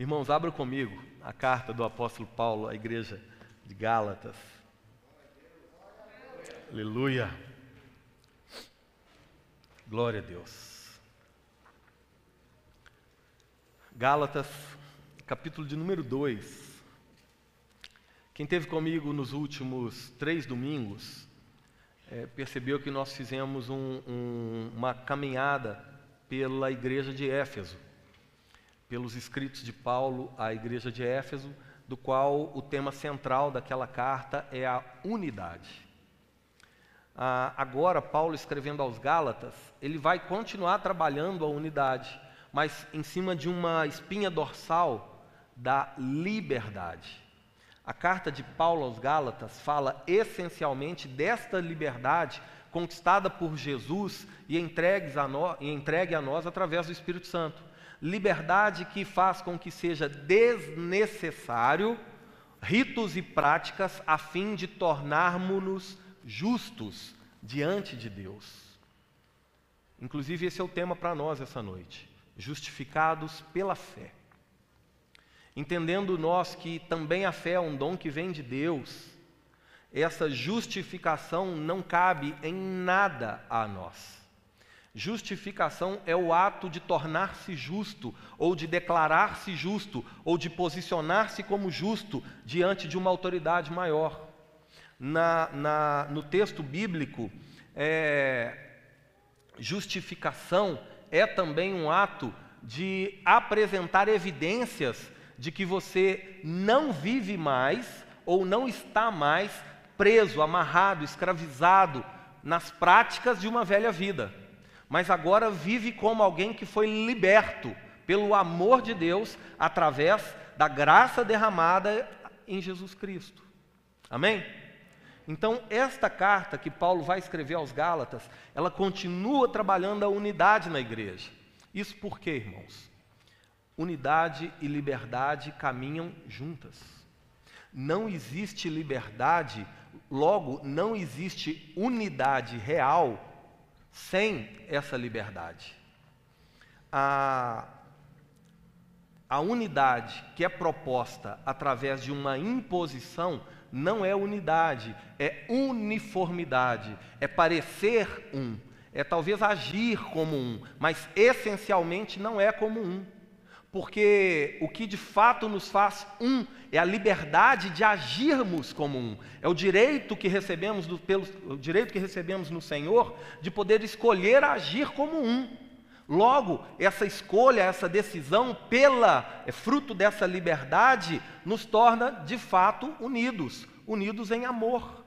Irmãos, abra comigo a carta do apóstolo Paulo à igreja de Gálatas. Aleluia. Glória a Deus. Gálatas, capítulo de número 2. Quem teve comigo nos últimos três domingos é, percebeu que nós fizemos um, um, uma caminhada pela igreja de Éfeso pelos escritos de Paulo à igreja de Éfeso, do qual o tema central daquela carta é a unidade. Ah, agora, Paulo escrevendo aos Gálatas, ele vai continuar trabalhando a unidade, mas em cima de uma espinha dorsal da liberdade. A carta de Paulo aos Gálatas fala essencialmente desta liberdade conquistada por Jesus e entregue a, nós, entregue a nós através do Espírito Santo liberdade que faz com que seja desnecessário ritos e práticas a fim de tornarmos-nos justos diante de Deus. Inclusive, esse é o tema para nós essa noite: justificados pela fé. Entendendo nós que também a fé é um dom que vem de Deus, essa justificação não cabe em nada a nós. Justificação é o ato de tornar-se justo, ou de declarar-se justo, ou de posicionar-se como justo diante de uma autoridade maior. Na, na, no texto bíblico, é, justificação é também um ato de apresentar evidências de que você não vive mais ou não está mais preso, amarrado, escravizado nas práticas de uma velha vida mas agora vive como alguém que foi liberto pelo amor de Deus através da graça derramada em Jesus Cristo. Amém? Então, esta carta que Paulo vai escrever aos Gálatas, ela continua trabalhando a unidade na igreja. Isso por quê, irmãos? Unidade e liberdade caminham juntas. Não existe liberdade, logo, não existe unidade real sem essa liberdade. A, a unidade que é proposta através de uma imposição não é unidade, é uniformidade, é parecer um, é talvez agir como um, mas essencialmente não é como um. Porque o que de fato nos faz um é a liberdade de agirmos como um. É o direito que recebemos do, pelo, o direito que recebemos no Senhor de poder escolher agir como um. Logo, essa escolha, essa decisão, pela é fruto dessa liberdade, nos torna de fato unidos, unidos em amor.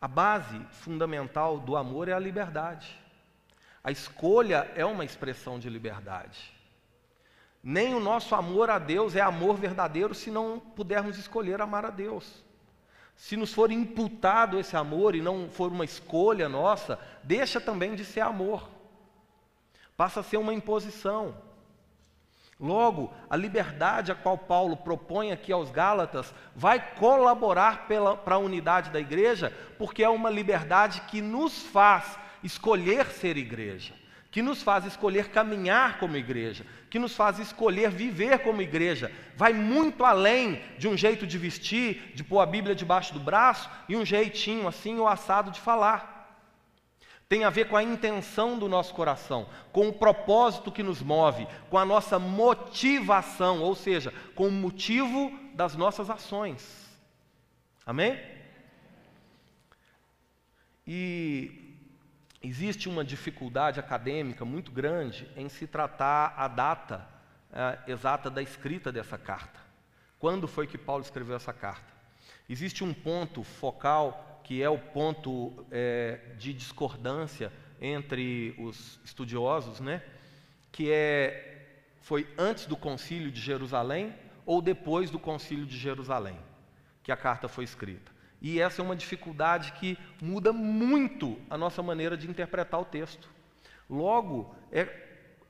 A base fundamental do amor é a liberdade. A escolha é uma expressão de liberdade. Nem o nosso amor a Deus é amor verdadeiro se não pudermos escolher amar a Deus. Se nos for imputado esse amor e não for uma escolha nossa, deixa também de ser amor. Passa a ser uma imposição. Logo, a liberdade a qual Paulo propõe aqui aos Gálatas vai colaborar para a unidade da igreja, porque é uma liberdade que nos faz escolher ser igreja que nos faz escolher caminhar como igreja, que nos faz escolher viver como igreja, vai muito além de um jeito de vestir, de pôr a Bíblia debaixo do braço e um jeitinho assim ou assado de falar. Tem a ver com a intenção do nosso coração, com o propósito que nos move, com a nossa motivação, ou seja, com o motivo das nossas ações. Amém? E existe uma dificuldade acadêmica muito grande em se tratar a data é, exata da escrita dessa carta. Quando foi que Paulo escreveu essa carta? Existe um ponto focal que é o ponto é, de discordância entre os estudiosos, né? Que é foi antes do Concílio de Jerusalém ou depois do Concílio de Jerusalém que a carta foi escrita. E essa é uma dificuldade que muda muito a nossa maneira de interpretar o texto. Logo, é,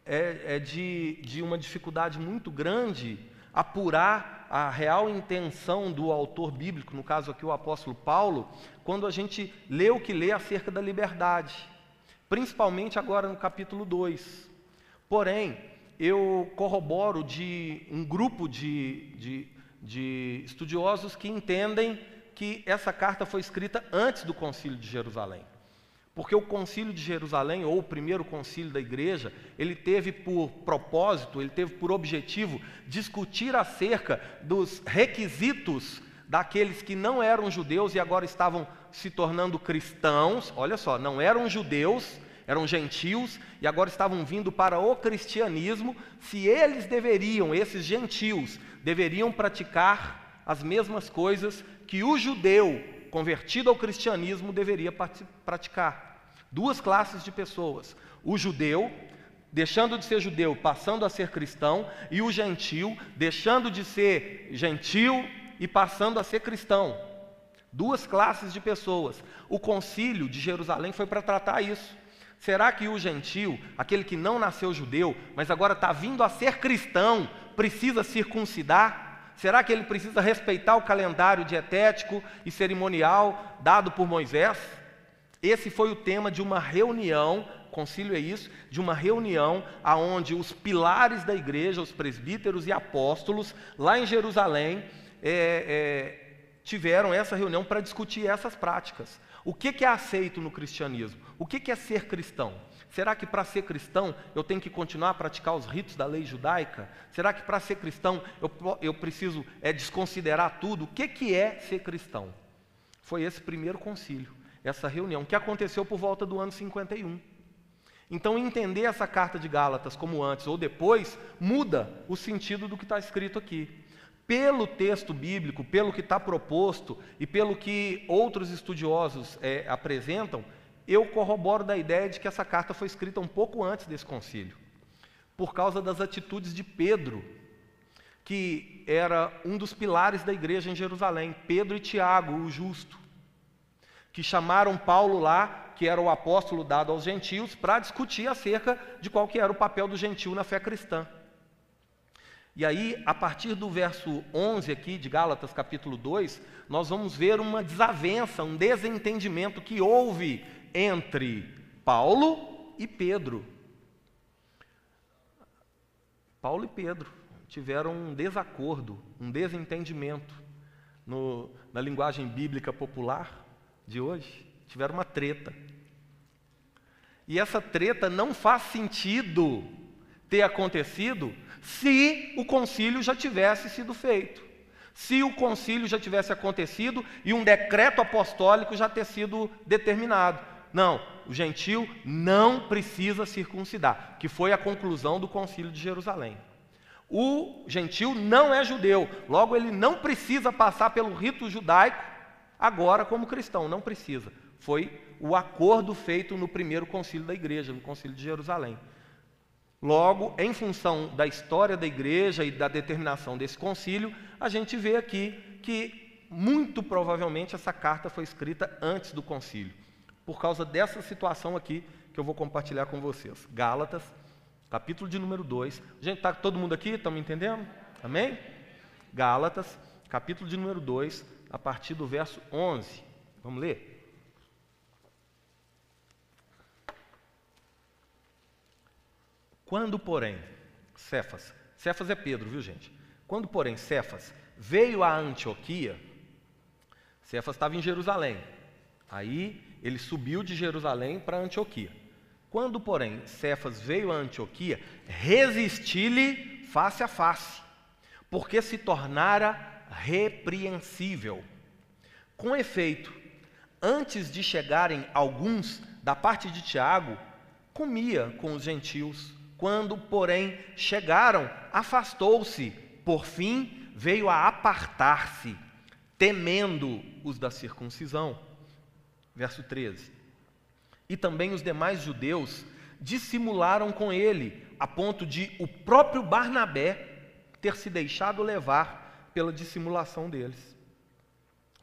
é, é de, de uma dificuldade muito grande apurar a real intenção do autor bíblico, no caso aqui o apóstolo Paulo, quando a gente lê o que lê acerca da liberdade, principalmente agora no capítulo 2. Porém, eu corroboro de um grupo de, de, de estudiosos que entendem que essa carta foi escrita antes do Concílio de Jerusalém. Porque o Concílio de Jerusalém, ou o primeiro concílio da igreja, ele teve por propósito, ele teve por objetivo discutir acerca dos requisitos daqueles que não eram judeus e agora estavam se tornando cristãos. Olha só, não eram judeus, eram gentios e agora estavam vindo para o cristianismo, se eles deveriam, esses gentios, deveriam praticar as mesmas coisas que o judeu convertido ao cristianismo deveria praticar. Duas classes de pessoas: o judeu, deixando de ser judeu, passando a ser cristão, e o gentil, deixando de ser gentil e passando a ser cristão. Duas classes de pessoas. O concílio de Jerusalém foi para tratar isso. Será que o gentil, aquele que não nasceu judeu, mas agora está vindo a ser cristão, precisa circuncidar? Será que ele precisa respeitar o calendário dietético e cerimonial dado por Moisés? Esse foi o tema de uma reunião, concílio é isso, de uma reunião aonde os pilares da igreja, os presbíteros e apóstolos, lá em Jerusalém, é, é, tiveram essa reunião para discutir essas práticas. O que, que é aceito no cristianismo? O que, que é ser cristão? Será que para ser cristão eu tenho que continuar a praticar os ritos da lei judaica? Será que para ser cristão eu, eu preciso é, desconsiderar tudo? O que, que é ser cristão? Foi esse primeiro concílio, essa reunião, que aconteceu por volta do ano 51. Então, entender essa carta de Gálatas como antes ou depois muda o sentido do que está escrito aqui. Pelo texto bíblico, pelo que está proposto e pelo que outros estudiosos é, apresentam, eu corroboro da ideia de que essa carta foi escrita um pouco antes desse concílio, por causa das atitudes de Pedro, que era um dos pilares da igreja em Jerusalém, Pedro e Tiago, o justo, que chamaram Paulo lá, que era o apóstolo dado aos gentios, para discutir acerca de qual que era o papel do gentil na fé cristã. E aí, a partir do verso 11 aqui de Gálatas capítulo 2, nós vamos ver uma desavença, um desentendimento que houve entre Paulo e Pedro. Paulo e Pedro tiveram um desacordo, um desentendimento. No, na linguagem bíblica popular de hoje, tiveram uma treta. E essa treta não faz sentido ter acontecido se o concílio já tivesse sido feito. Se o concílio já tivesse acontecido e um decreto apostólico já ter sido determinado. Não, o gentil não precisa circuncidar, que foi a conclusão do concílio de Jerusalém. O gentil não é judeu, logo ele não precisa passar pelo rito judaico agora como cristão, não precisa. Foi o acordo feito no primeiro concílio da igreja, no concílio de Jerusalém. Logo, em função da história da igreja e da determinação desse concílio, a gente vê aqui que muito provavelmente essa carta foi escrita antes do concílio por causa dessa situação aqui que eu vou compartilhar com vocês. Gálatas, capítulo de número 2. Gente, está todo mundo aqui? Me entendendo? Amém? Gálatas, capítulo de número 2, a partir do verso 11. Vamos ler? Quando, porém, Cefas, Cefas é Pedro, viu gente? Quando, porém, Cefas veio a Antioquia, Cefas estava em Jerusalém. Aí ele subiu de Jerusalém para Antioquia. Quando, porém, Cefas veio a Antioquia, resisti-lhe face a face, porque se tornara repreensível. Com efeito, antes de chegarem alguns da parte de Tiago, comia com os gentios. Quando, porém, chegaram, afastou-se, por fim veio a apartar-se, temendo os da circuncisão verso 13. E também os demais judeus dissimularam com ele, a ponto de o próprio Barnabé ter se deixado levar pela dissimulação deles.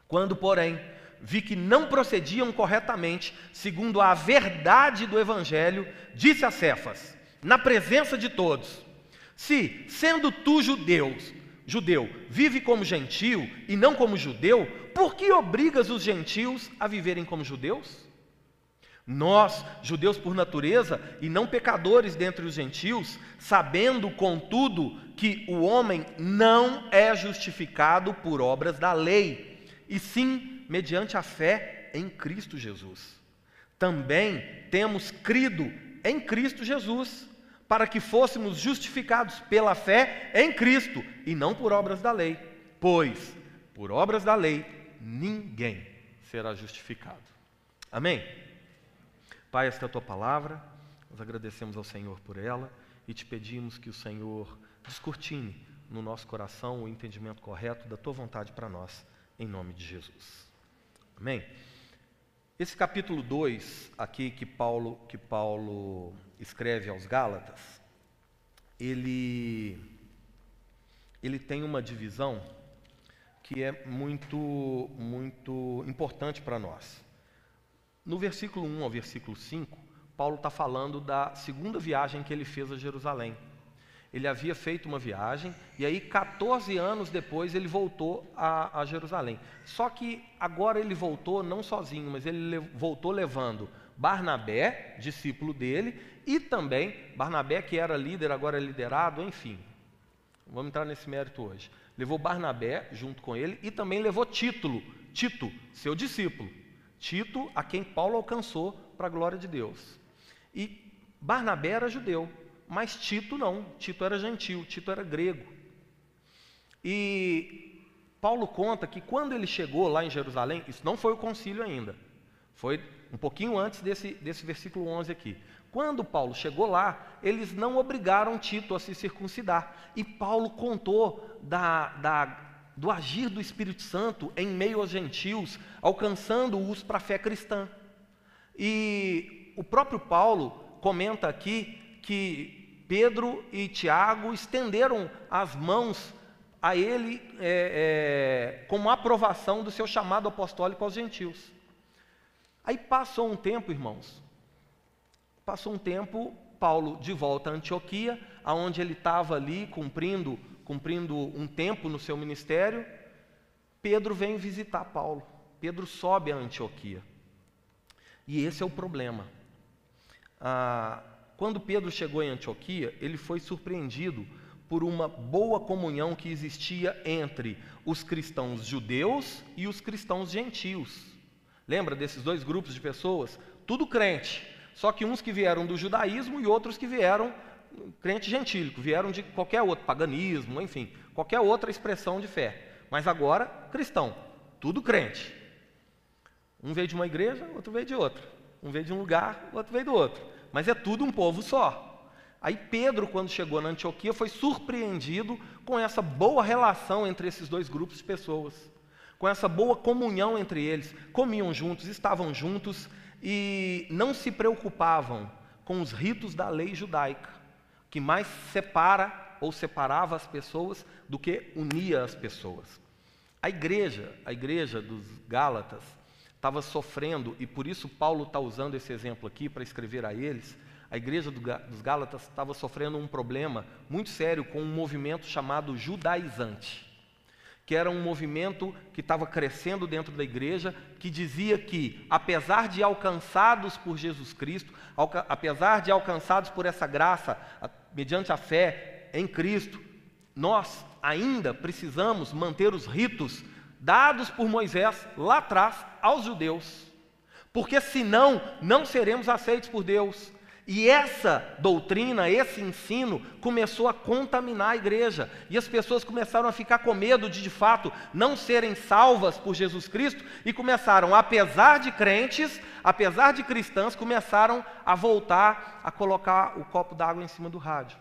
Quando, porém, vi que não procediam corretamente, segundo a verdade do Evangelho, disse a Cefas, na presença de todos: Se, sendo tu judeus, judeu, vive como gentio e não como judeu, por que obrigas os gentios a viverem como judeus? Nós, judeus por natureza e não pecadores dentre os gentios, sabendo, contudo, que o homem não é justificado por obras da lei, e sim mediante a fé em Cristo Jesus. Também temos crido em Cristo Jesus, para que fôssemos justificados pela fé em Cristo e não por obras da lei, pois por obras da lei ninguém será justificado. Amém? Pai, esta é a tua palavra, nós agradecemos ao Senhor por ela e te pedimos que o Senhor descortine no nosso coração o entendimento correto da tua vontade para nós, em nome de Jesus. Amém? Esse capítulo 2 aqui que Paulo, que Paulo escreve aos Gálatas, ele, ele tem uma divisão que é muito, muito importante para nós. No versículo 1 ao versículo 5, Paulo está falando da segunda viagem que ele fez a Jerusalém. Ele havia feito uma viagem e aí, 14 anos depois, ele voltou a, a Jerusalém. Só que agora ele voltou não sozinho, mas ele le, voltou levando Barnabé, discípulo dele, e também Barnabé, que era líder, agora é liderado, enfim. Vamos entrar nesse mérito hoje. Levou Barnabé junto com ele e também levou Título, Tito, seu discípulo. Tito, a quem Paulo alcançou para a glória de Deus. E Barnabé era judeu, mas Tito não. Tito era gentil, Tito era grego. E Paulo conta que quando ele chegou lá em Jerusalém, isso não foi o concílio ainda, foi um pouquinho antes desse, desse versículo 11 aqui. Quando Paulo chegou lá, eles não obrigaram Tito a se circuncidar. E Paulo contou da, da do agir do Espírito Santo em meio aos gentios, alcançando-os para a fé cristã. E o próprio Paulo comenta aqui que Pedro e Tiago estenderam as mãos a ele é, é, como aprovação do seu chamado apostólico aos gentios. Aí passou um tempo, irmãos, passou um tempo, Paulo de volta a Antioquia, aonde ele estava ali cumprindo cumprindo um tempo no seu ministério, Pedro vem visitar Paulo. Pedro sobe a Antioquia. E esse é o problema. Ah, quando Pedro chegou em Antioquia, ele foi surpreendido por uma boa comunhão que existia entre os cristãos judeus e os cristãos gentios. Lembra desses dois grupos de pessoas? Tudo crente, só que uns que vieram do judaísmo e outros que vieram crente gentílico, vieram de qualquer outro, paganismo, enfim, qualquer outra expressão de fé. Mas agora, cristão, tudo crente. Um veio de uma igreja, outro veio de outra. Um veio de um lugar, outro veio do outro. Mas é tudo um povo só. Aí Pedro, quando chegou na Antioquia, foi surpreendido com essa boa relação entre esses dois grupos de pessoas, com essa boa comunhão entre eles. Comiam juntos, estavam juntos e não se preocupavam com os ritos da lei judaica que mais separa ou separava as pessoas do que unia as pessoas. A igreja, a igreja dos Gálatas, estava sofrendo, e por isso Paulo está usando esse exemplo aqui para escrever a eles. A igreja dos Gálatas estava sofrendo um problema muito sério com um movimento chamado judaizante que era um movimento que estava crescendo dentro da igreja, que dizia que, apesar de alcançados por Jesus Cristo, apesar de alcançados por essa graça, mediante a fé em Cristo, nós ainda precisamos manter os ritos dados por Moisés lá atrás aos judeus, porque senão não seremos aceitos por Deus. E essa doutrina, esse ensino, começou a contaminar a igreja. E as pessoas começaram a ficar com medo de, de fato, não serem salvas por Jesus Cristo. E começaram, apesar de crentes, apesar de cristãs, começaram a voltar a colocar o copo d'água em cima do rádio.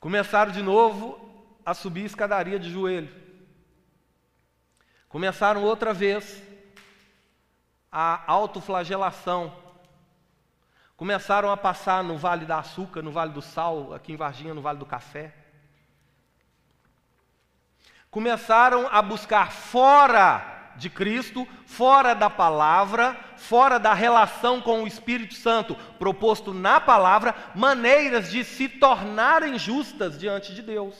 Começaram de novo a subir a escadaria de joelho. Começaram outra vez a autoflagelação. Começaram a passar no Vale da Açúcar, no Vale do Sal, aqui em Varginha, no Vale do Café. Começaram a buscar fora de Cristo, fora da palavra, fora da relação com o Espírito Santo proposto na palavra, maneiras de se tornarem justas diante de Deus.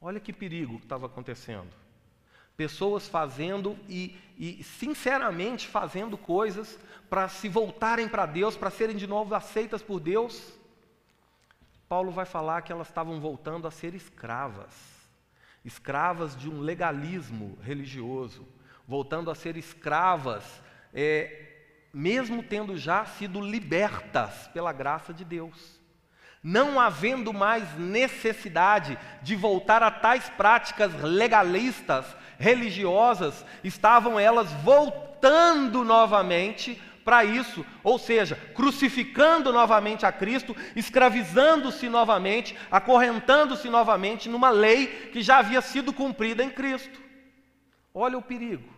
Olha que perigo que estava acontecendo. Pessoas fazendo e, e sinceramente fazendo coisas para se voltarem para Deus, para serem de novo aceitas por Deus. Paulo vai falar que elas estavam voltando a ser escravas, escravas de um legalismo religioso, voltando a ser escravas, é, mesmo tendo já sido libertas pela graça de Deus não havendo mais necessidade de voltar a tais práticas legalistas, religiosas, estavam elas voltando novamente para isso, ou seja, crucificando novamente a Cristo, escravizando-se novamente, acorrentando-se novamente numa lei que já havia sido cumprida em Cristo. Olha o perigo.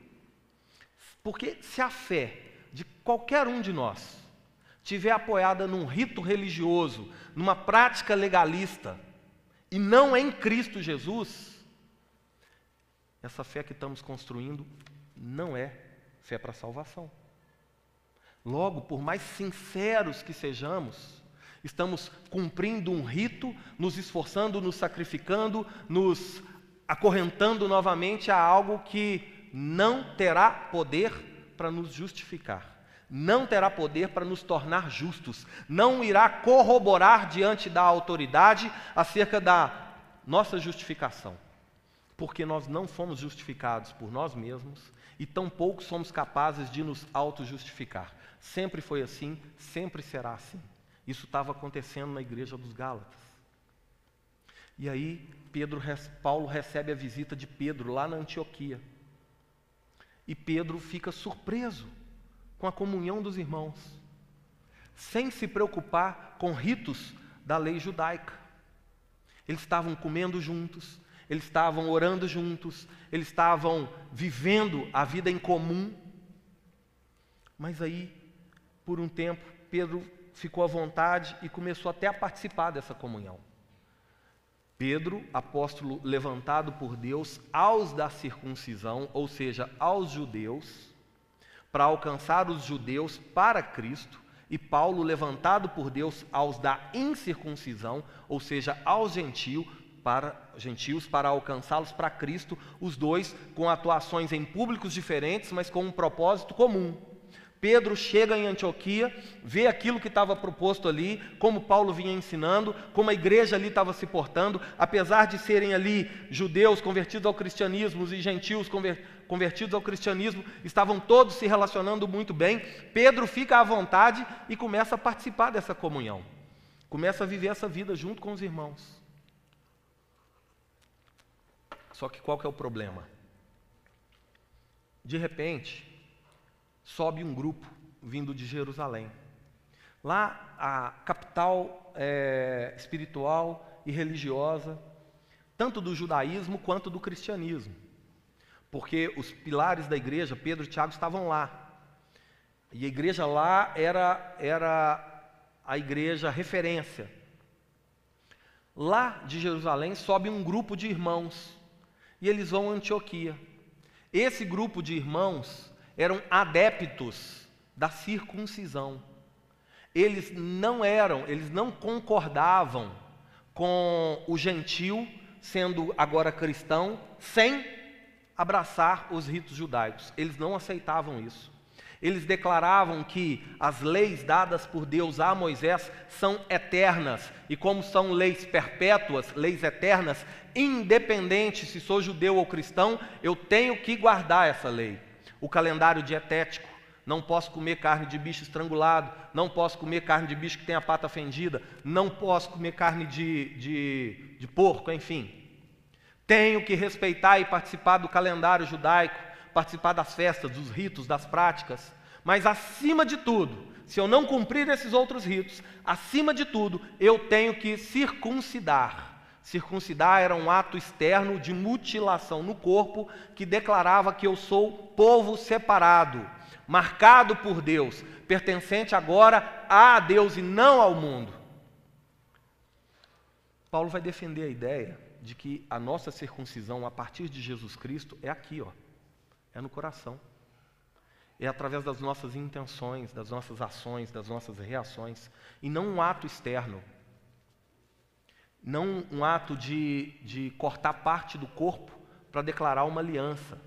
Porque se a fé de qualquer um de nós tiver apoiada num rito religioso, numa prática legalista, e não em Cristo Jesus, essa fé que estamos construindo não é fé para salvação. Logo, por mais sinceros que sejamos, estamos cumprindo um rito, nos esforçando, nos sacrificando, nos acorrentando novamente a algo que não terá poder para nos justificar não terá poder para nos tornar justos, não irá corroborar diante da autoridade acerca da nossa justificação, porque nós não fomos justificados por nós mesmos e tampouco somos capazes de nos auto-justificar. Sempre foi assim, sempre será assim. Isso estava acontecendo na igreja dos Gálatas. E aí, Pedro, Paulo recebe a visita de Pedro lá na Antioquia. E Pedro fica surpreso com a comunhão dos irmãos, sem se preocupar com ritos da lei judaica. Eles estavam comendo juntos, eles estavam orando juntos, eles estavam vivendo a vida em comum. Mas aí, por um tempo, Pedro ficou à vontade e começou até a participar dessa comunhão. Pedro, apóstolo levantado por Deus aos da circuncisão, ou seja, aos judeus, para alcançar os judeus para Cristo, e Paulo levantado por Deus aos da incircuncisão, ou seja, aos gentios, para gentios para alcançá-los para Cristo, os dois com atuações em públicos diferentes, mas com um propósito comum. Pedro chega em Antioquia, vê aquilo que estava proposto ali, como Paulo vinha ensinando, como a igreja ali estava se portando, apesar de serem ali judeus convertidos ao cristianismo e gentios convertidos ao cristianismo, estavam todos se relacionando muito bem. Pedro fica à vontade e começa a participar dessa comunhão, começa a viver essa vida junto com os irmãos. Só que qual que é o problema? De repente, sobe um grupo vindo de Jerusalém. Lá, a capital é, espiritual e religiosa, tanto do judaísmo quanto do cristianismo. Porque os pilares da igreja, Pedro e Tiago, estavam lá. E a igreja lá era, era a igreja referência. Lá de Jerusalém sobe um grupo de irmãos e eles vão a Antioquia. Esse grupo de irmãos eram adeptos da circuncisão. Eles não eram, eles não concordavam com o gentil, sendo agora cristão, sem abraçar os ritos judaicos. Eles não aceitavam isso. Eles declaravam que as leis dadas por Deus a Moisés são eternas, e como são leis perpétuas, leis eternas, independente se sou judeu ou cristão, eu tenho que guardar essa lei o calendário dietético. Não posso comer carne de bicho estrangulado, não posso comer carne de bicho que tem a pata fendida, não posso comer carne de, de, de porco, enfim. Tenho que respeitar e participar do calendário judaico, participar das festas, dos ritos, das práticas. Mas acima de tudo, se eu não cumprir esses outros ritos, acima de tudo, eu tenho que circuncidar Circuncidar era um ato externo de mutilação no corpo que declarava que eu sou povo separado, marcado por Deus, pertencente agora a Deus e não ao mundo. Paulo vai defender a ideia de que a nossa circuncisão a partir de Jesus Cristo é aqui, ó. É no coração. É através das nossas intenções, das nossas ações, das nossas reações, e não um ato externo não um ato de, de cortar parte do corpo para declarar uma aliança.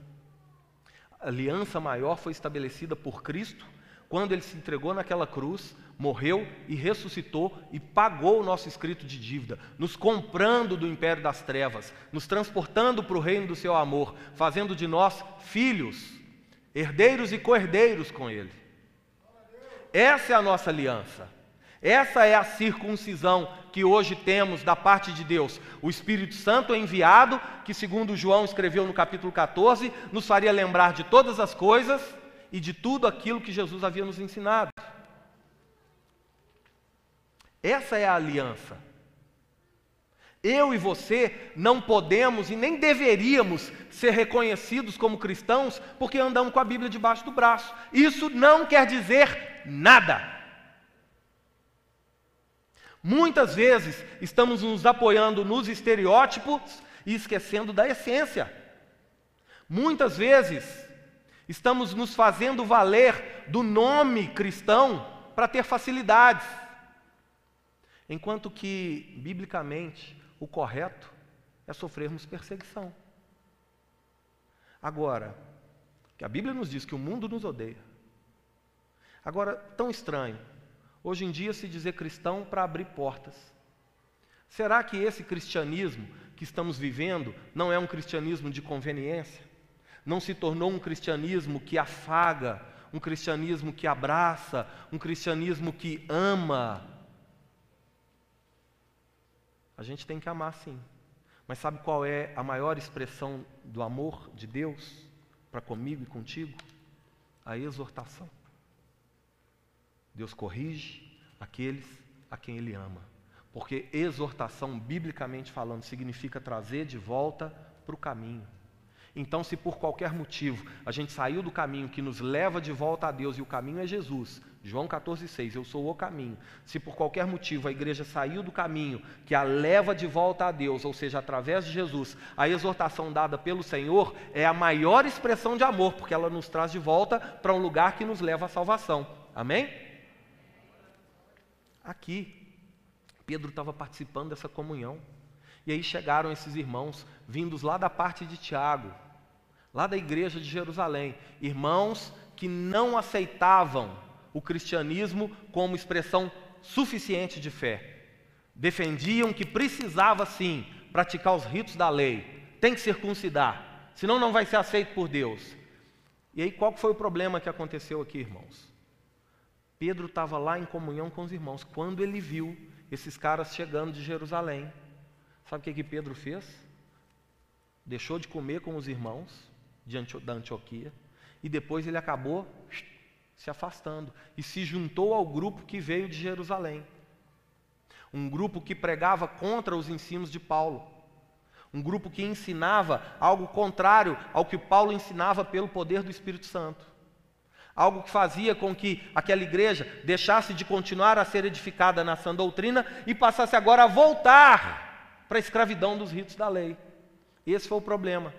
A aliança maior foi estabelecida por Cristo quando ele se entregou naquela cruz, morreu e ressuscitou e pagou o nosso escrito de dívida, nos comprando do império das trevas, nos transportando para o reino do seu amor, fazendo de nós filhos, herdeiros e co-herdeiros com ele. Essa é a nossa aliança. Essa é a circuncisão que hoje temos da parte de Deus. O Espírito Santo é enviado, que, segundo João escreveu no capítulo 14, nos faria lembrar de todas as coisas e de tudo aquilo que Jesus havia nos ensinado. Essa é a aliança. Eu e você não podemos e nem deveríamos ser reconhecidos como cristãos porque andamos com a Bíblia debaixo do braço. Isso não quer dizer nada. Muitas vezes estamos nos apoiando nos estereótipos e esquecendo da essência. Muitas vezes estamos nos fazendo valer do nome cristão para ter facilidades. Enquanto que, biblicamente, o correto é sofrermos perseguição. Agora, que a Bíblia nos diz que o mundo nos odeia. Agora, tão estranho, hoje em dia se dizer cristão para abrir portas. Será que esse cristianismo que estamos vivendo não é um cristianismo de conveniência? Não se tornou um cristianismo que afaga, um cristianismo que abraça, um cristianismo que ama? A gente tem que amar sim. Mas sabe qual é a maior expressão do amor de Deus para comigo e contigo? A exortação. Deus corrige aqueles a quem Ele ama. Porque exortação, biblicamente falando, significa trazer de volta para o caminho. Então, se por qualquer motivo a gente saiu do caminho que nos leva de volta a Deus e o caminho é Jesus, João 14,6, eu sou o caminho. Se por qualquer motivo a igreja saiu do caminho que a leva de volta a Deus, ou seja, através de Jesus, a exortação dada pelo Senhor é a maior expressão de amor, porque ela nos traz de volta para um lugar que nos leva à salvação. Amém? Aqui, Pedro estava participando dessa comunhão. E aí chegaram esses irmãos, vindos lá da parte de Tiago, lá da igreja de Jerusalém, irmãos que não aceitavam o cristianismo como expressão suficiente de fé. Defendiam que precisava sim praticar os ritos da lei, tem que circuncidar, senão não vai ser aceito por Deus. E aí qual foi o problema que aconteceu aqui, irmãos? Pedro estava lá em comunhão com os irmãos, quando ele viu esses caras chegando de Jerusalém. Sabe o que, que Pedro fez? Deixou de comer com os irmãos de da Antioquia e depois ele acabou se afastando e se juntou ao grupo que veio de Jerusalém. Um grupo que pregava contra os ensinos de Paulo. Um grupo que ensinava algo contrário ao que Paulo ensinava pelo poder do Espírito Santo. Algo que fazia com que aquela igreja deixasse de continuar a ser edificada na sã doutrina e passasse agora a voltar para a escravidão dos ritos da lei. Esse foi o problema.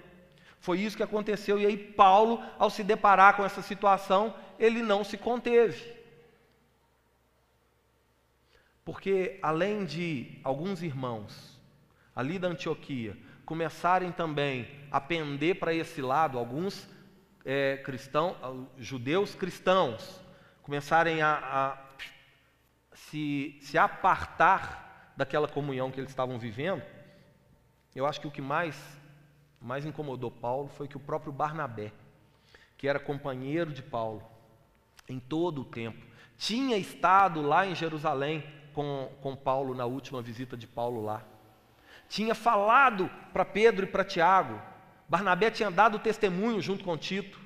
Foi isso que aconteceu. E aí, Paulo, ao se deparar com essa situação, ele não se conteve. Porque, além de alguns irmãos ali da Antioquia começarem também a pender para esse lado, alguns é, cristãos, judeus cristãos, começarem a, a se, se apartar daquela comunhão que eles estavam vivendo, eu acho que o que mais mais incomodou Paulo foi que o próprio Barnabé, que era companheiro de Paulo em todo o tempo, tinha estado lá em Jerusalém com, com Paulo na última visita de Paulo lá. Tinha falado para Pedro e para Tiago. Barnabé tinha dado testemunho junto com Tito.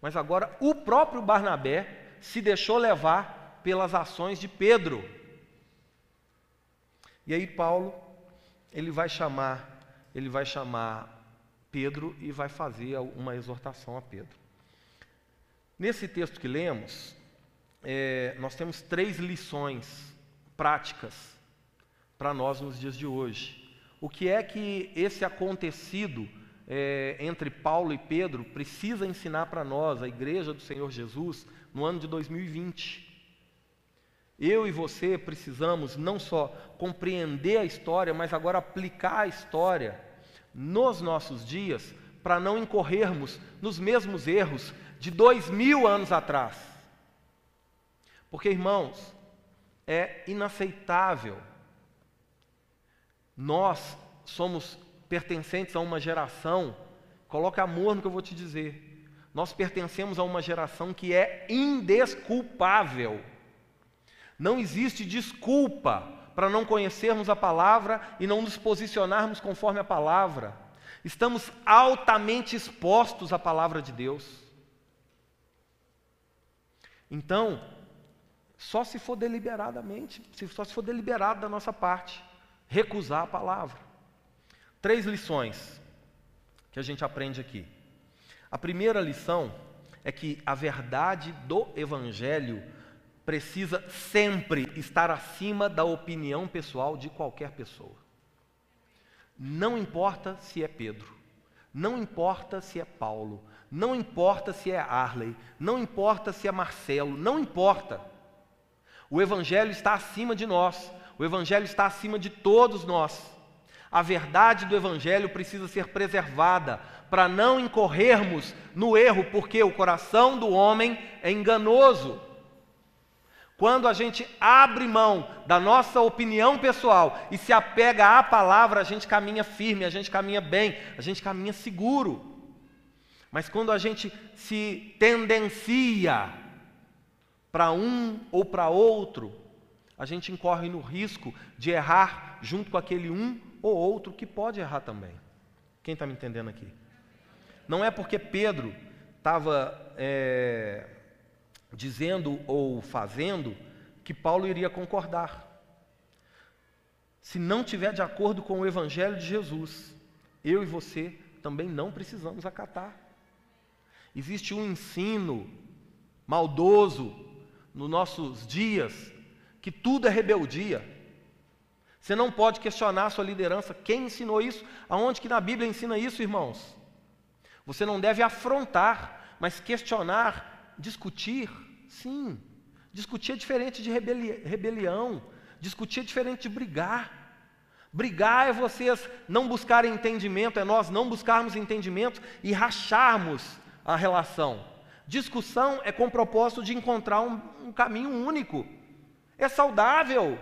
Mas agora o próprio Barnabé se deixou levar pelas ações de Pedro. E aí Paulo, ele vai chamar, ele vai chamar Pedro e vai fazer uma exortação a Pedro. Nesse texto que lemos, é, nós temos três lições práticas para nós nos dias de hoje. O que é que esse acontecido é, entre Paulo e Pedro precisa ensinar para nós, a igreja do Senhor Jesus, no ano de 2020? Eu e você precisamos não só compreender a história, mas agora aplicar a história nos nossos dias para não incorrermos nos mesmos erros de dois mil anos atrás. Porque, irmãos, é inaceitável. Nós somos pertencentes a uma geração, coloca amor no que eu vou te dizer. Nós pertencemos a uma geração que é indesculpável. Não existe desculpa para não conhecermos a palavra e não nos posicionarmos conforme a palavra. Estamos altamente expostos à palavra de Deus. Então, só se for deliberadamente, só se for deliberado da nossa parte, recusar a palavra. Três lições que a gente aprende aqui. A primeira lição é que a verdade do Evangelho precisa sempre estar acima da opinião pessoal de qualquer pessoa. Não importa se é Pedro, não importa se é Paulo, não importa se é Arley, não importa se é Marcelo, não importa. O Evangelho está acima de nós, o Evangelho está acima de todos nós. A verdade do Evangelho precisa ser preservada para não incorrermos no erro, porque o coração do homem é enganoso. Quando a gente abre mão da nossa opinião pessoal e se apega à palavra, a gente caminha firme, a gente caminha bem, a gente caminha seguro. Mas quando a gente se tendencia para um ou para outro, a gente incorre no risco de errar junto com aquele um ou outro que pode errar também. Quem está me entendendo aqui? Não é porque Pedro estava é, dizendo ou fazendo que Paulo iria concordar. Se não tiver de acordo com o Evangelho de Jesus, eu e você também não precisamos acatar. Existe um ensino maldoso nos nossos dias que tudo é rebeldia. Você não pode questionar a sua liderança. Quem ensinou isso? Aonde que na Bíblia ensina isso, irmãos? Você não deve afrontar, mas questionar, discutir, sim. Discutir é diferente de rebeli rebelião. Discutir é diferente de brigar. Brigar é vocês não buscarem entendimento, é nós não buscarmos entendimento e racharmos a relação. Discussão é com o propósito de encontrar um, um caminho único. É saudável.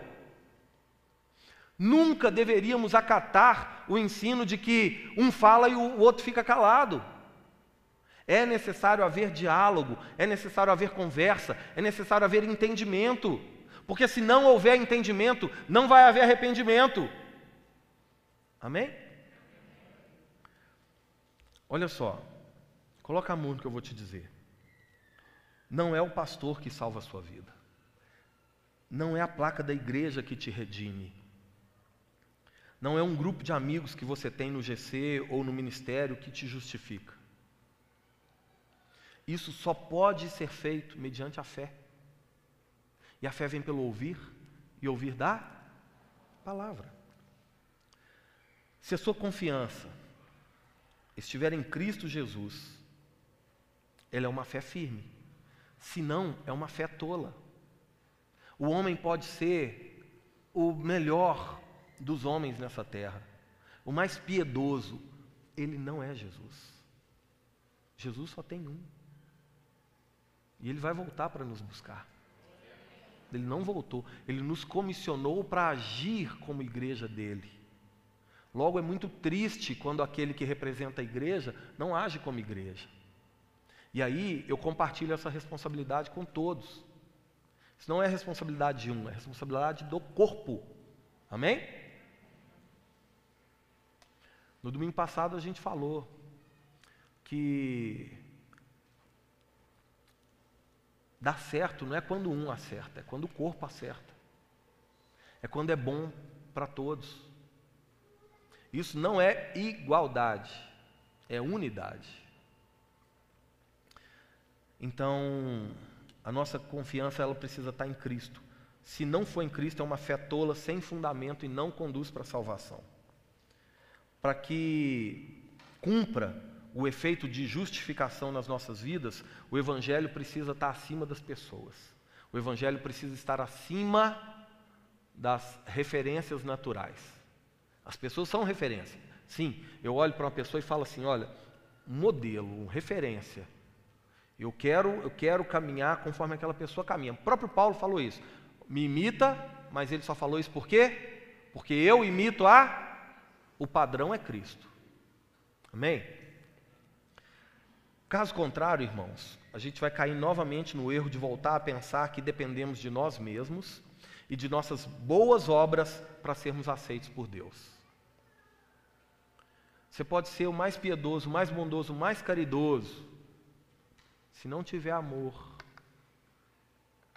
Nunca deveríamos acatar o ensino de que um fala e o outro fica calado. É necessário haver diálogo, é necessário haver conversa, é necessário haver entendimento. Porque se não houver entendimento, não vai haver arrependimento. Amém? Olha só, coloca a mão no que eu vou te dizer. Não é o pastor que salva a sua vida. Não é a placa da igreja que te redime. Não é um grupo de amigos que você tem no GC ou no ministério que te justifica. Isso só pode ser feito mediante a fé. E a fé vem pelo ouvir e ouvir da palavra. Se a sua confiança estiver em Cristo Jesus, ela é uma fé firme. Se não, é uma fé tola. O homem pode ser o melhor dos homens nessa terra. O mais piedoso, ele não é Jesus. Jesus só tem um. E ele vai voltar para nos buscar. Ele não voltou, ele nos comissionou para agir como igreja dele. Logo, é muito triste quando aquele que representa a igreja não age como igreja. E aí eu compartilho essa responsabilidade com todos. Isso não é responsabilidade de um, é responsabilidade do corpo. Amém? No domingo passado a gente falou que dá certo não é quando um acerta, é quando o corpo acerta. É quando é bom para todos. Isso não é igualdade, é unidade. Então, a nossa confiança ela precisa estar em Cristo. Se não for em Cristo, é uma fé tola, sem fundamento e não conduz para a salvação para que cumpra o efeito de justificação nas nossas vidas, o Evangelho precisa estar acima das pessoas. O Evangelho precisa estar acima das referências naturais. As pessoas são referência. Sim, eu olho para uma pessoa e falo assim: olha, modelo, referência. Eu quero, eu quero caminhar conforme aquela pessoa caminha. O próprio Paulo falou isso. Me imita, mas ele só falou isso por quê? Porque eu imito a o padrão é Cristo. Amém? Caso contrário, irmãos, a gente vai cair novamente no erro de voltar a pensar que dependemos de nós mesmos e de nossas boas obras para sermos aceitos por Deus. Você pode ser o mais piedoso, o mais bondoso, o mais caridoso, se não tiver amor,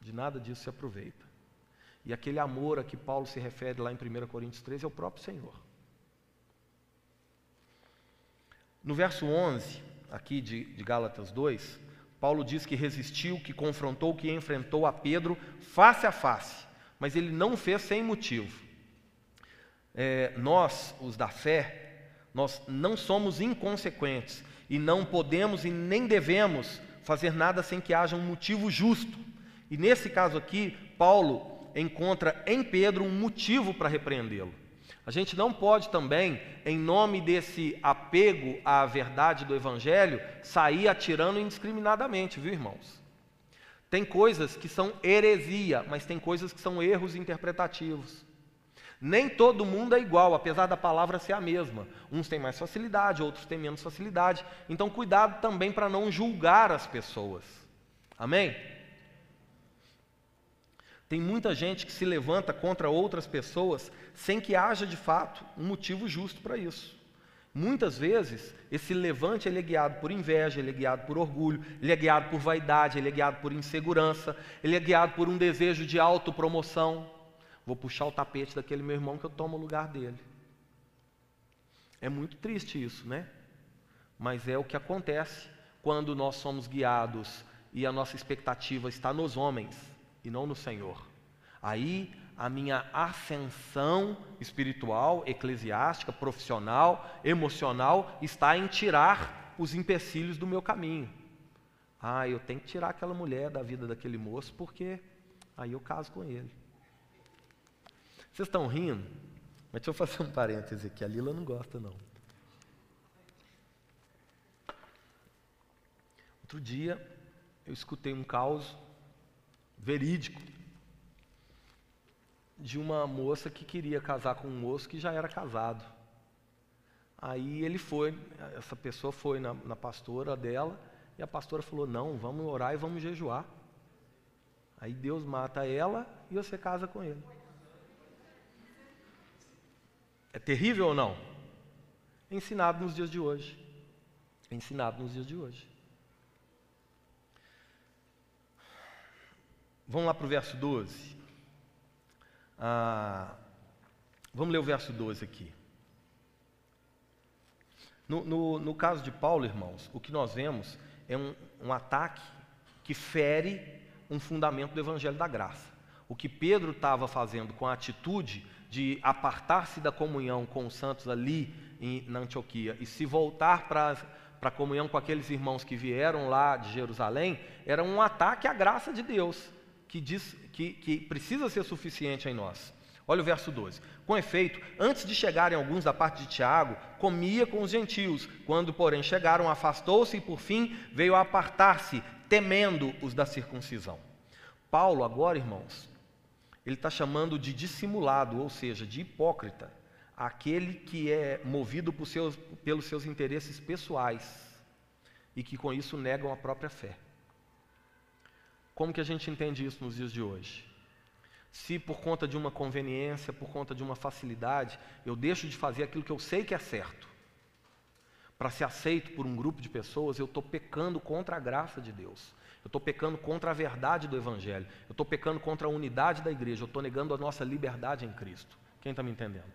de nada disso se aproveita. E aquele amor a que Paulo se refere lá em 1 Coríntios 13 é o próprio Senhor. No verso 11, aqui de, de Gálatas 2, Paulo diz que resistiu, que confrontou, que enfrentou a Pedro face a face, mas ele não fez sem motivo. É, nós, os da fé, nós não somos inconsequentes e não podemos e nem devemos fazer nada sem que haja um motivo justo. E nesse caso aqui, Paulo encontra em Pedro um motivo para repreendê-lo. A gente não pode também, em nome desse apego à verdade do Evangelho, sair atirando indiscriminadamente, viu, irmãos? Tem coisas que são heresia, mas tem coisas que são erros interpretativos. Nem todo mundo é igual, apesar da palavra ser a mesma. Uns têm mais facilidade, outros têm menos facilidade. Então, cuidado também para não julgar as pessoas. Amém? Tem muita gente que se levanta contra outras pessoas sem que haja de fato um motivo justo para isso. Muitas vezes, esse levante ele é guiado por inveja, ele é guiado por orgulho, ele é guiado por vaidade, ele é guiado por insegurança, ele é guiado por um desejo de autopromoção. Vou puxar o tapete daquele meu irmão que eu tomo o lugar dele. É muito triste isso, né? Mas é o que acontece quando nós somos guiados e a nossa expectativa está nos homens e não no Senhor. Aí a minha ascensão espiritual, eclesiástica, profissional, emocional está em tirar os empecilhos do meu caminho. Ah, eu tenho que tirar aquela mulher da vida daquele moço porque aí eu caso com ele. Vocês estão rindo? Mas deixa eu fazer um parêntese aqui. A Lila não gosta, não. Outro dia, eu escutei um caos verídico de uma moça que queria casar com um moço que já era casado. Aí ele foi, essa pessoa foi na, na pastora dela e a pastora falou: Não, vamos orar e vamos jejuar. Aí Deus mata ela e você casa com ele. É terrível ou não? É ensinado nos dias de hoje. É ensinado nos dias de hoje. Vamos lá para o verso 12. Ah, vamos ler o verso 12 aqui. No, no, no, caso de Paulo, irmãos, o que nós vemos é um, um ataque que fere um fundamento do Evangelho da Graça. O que Pedro estava fazendo com a atitude de apartar-se da comunhão com os santos ali em, na Antioquia e se voltar para a comunhão com aqueles irmãos que vieram lá de Jerusalém, era um ataque à graça de Deus que diz que, que precisa ser suficiente em nós. Olha o verso 12. Com efeito, antes de chegarem alguns da parte de Tiago, comia com os gentios. Quando, porém, chegaram, afastou-se e, por fim, veio a apartar-se, temendo os da circuncisão. Paulo, agora, irmãos, ele está chamando de dissimulado, ou seja, de hipócrita, aquele que é movido por seus, pelos seus interesses pessoais e que com isso negam a própria fé. Como que a gente entende isso nos dias de hoje? Se por conta de uma conveniência, por conta de uma facilidade, eu deixo de fazer aquilo que eu sei que é certo, para ser aceito por um grupo de pessoas, eu estou pecando contra a graça de Deus. Eu estou pecando contra a verdade do Evangelho. Eu estou pecando contra a unidade da igreja. Eu estou negando a nossa liberdade em Cristo. Quem está me entendendo?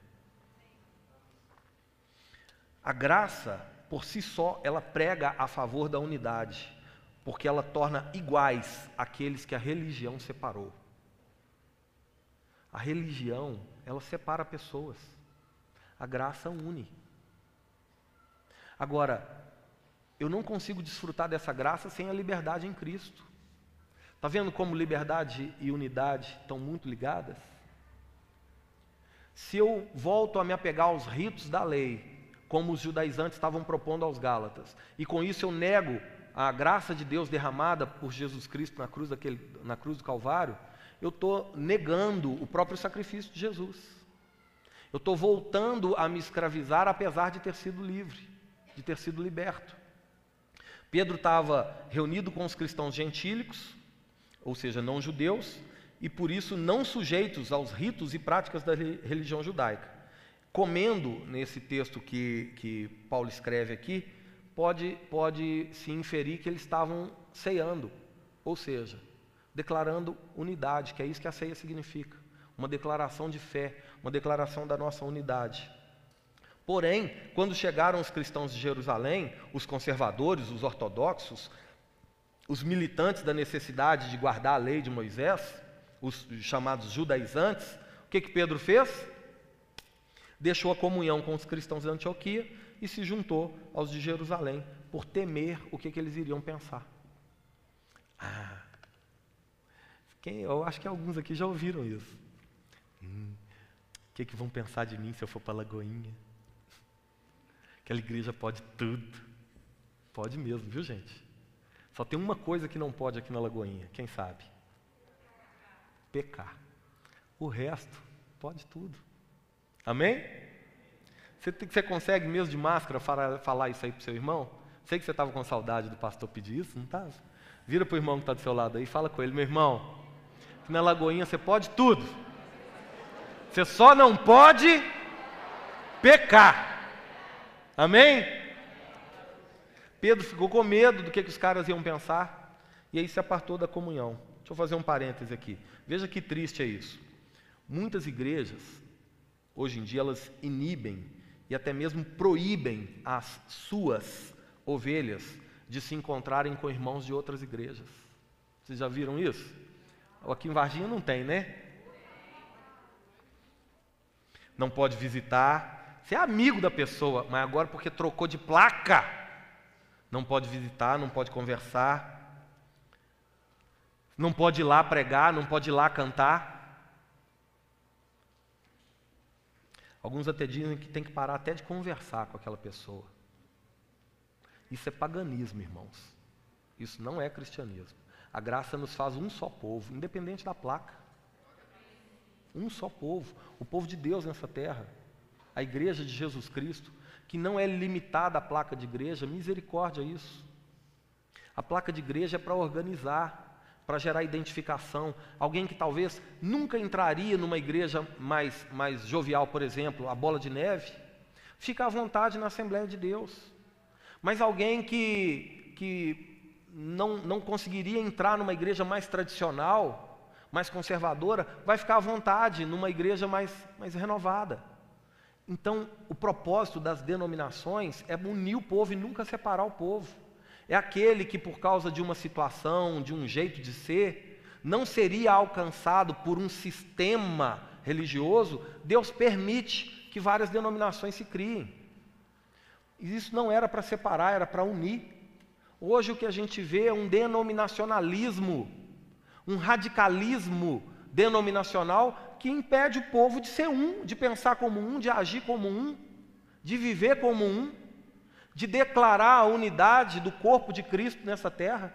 A graça, por si só, ela prega a favor da unidade porque ela torna iguais aqueles que a religião separou. A religião, ela separa pessoas. A graça une. Agora, eu não consigo desfrutar dessa graça sem a liberdade em Cristo. Está vendo como liberdade e unidade estão muito ligadas? Se eu volto a me apegar aos ritos da lei, como os judaizantes estavam propondo aos Gálatas, e com isso eu nego a graça de Deus derramada por Jesus Cristo na cruz, daquele, na cruz do Calvário, eu estou negando o próprio sacrifício de Jesus. Eu estou voltando a me escravizar apesar de ter sido livre, de ter sido liberto. Pedro estava reunido com os cristãos gentílicos, ou seja, não judeus, e por isso não sujeitos aos ritos e práticas da religião judaica. Comendo, nesse texto que, que Paulo escreve aqui, pode, pode se inferir que eles estavam ceando, ou seja, declarando unidade, que é isso que a ceia significa. Uma declaração de fé, uma declaração da nossa unidade. Porém, quando chegaram os cristãos de Jerusalém, os conservadores, os ortodoxos, os militantes da necessidade de guardar a lei de Moisés, os chamados judaizantes, o que, que Pedro fez? Deixou a comunhão com os cristãos de Antioquia e se juntou aos de Jerusalém, por temer o que, que eles iriam pensar. Ah, quem, eu acho que alguns aqui já ouviram isso. Hum, o que, que vão pensar de mim se eu for para Lagoinha? Aquela igreja pode tudo. Pode mesmo, viu gente? Só tem uma coisa que não pode aqui na Lagoinha, quem sabe? Pecar. O resto pode tudo. Amém? Você, você consegue mesmo de máscara falar, isso aí para o seu irmão? Sei que você estava com saudade do pastor pedir isso, não estava? Vira para o irmão que está do seu lado aí e fala com ele, meu irmão, que na Lagoinha você pode tudo. Você só não pode pecar. Amém? Pedro ficou com medo do que, que os caras iam pensar e aí se apartou da comunhão. Deixa eu fazer um parêntese aqui. Veja que triste é isso. Muitas igrejas, hoje em dia, elas inibem e até mesmo proíbem as suas ovelhas de se encontrarem com irmãos de outras igrejas. Vocês já viram isso? Aqui em Varginha não tem, né? Não pode visitar. Você é amigo da pessoa, mas agora porque trocou de placa, não pode visitar, não pode conversar, não pode ir lá pregar, não pode ir lá cantar. Alguns até dizem que tem que parar até de conversar com aquela pessoa. Isso é paganismo, irmãos. Isso não é cristianismo. A graça nos faz um só povo, independente da placa. Um só povo, o povo de Deus nessa terra, a igreja de Jesus Cristo que não é limitada a placa de igreja, misericórdia isso. A placa de igreja é para organizar, para gerar identificação. Alguém que talvez nunca entraria numa igreja mais, mais jovial, por exemplo, a bola de neve, fica à vontade na Assembleia de Deus. Mas alguém que, que não, não conseguiria entrar numa igreja mais tradicional, mais conservadora, vai ficar à vontade numa igreja mais, mais renovada. Então, o propósito das denominações é unir o povo e nunca separar o povo. É aquele que, por causa de uma situação, de um jeito de ser, não seria alcançado por um sistema religioso, Deus permite que várias denominações se criem. E isso não era para separar, era para unir. Hoje o que a gente vê é um denominacionalismo, um radicalismo denominacional que impede o povo de ser um, de pensar como um, de agir como um, de viver como um, de declarar a unidade do corpo de Cristo nessa terra.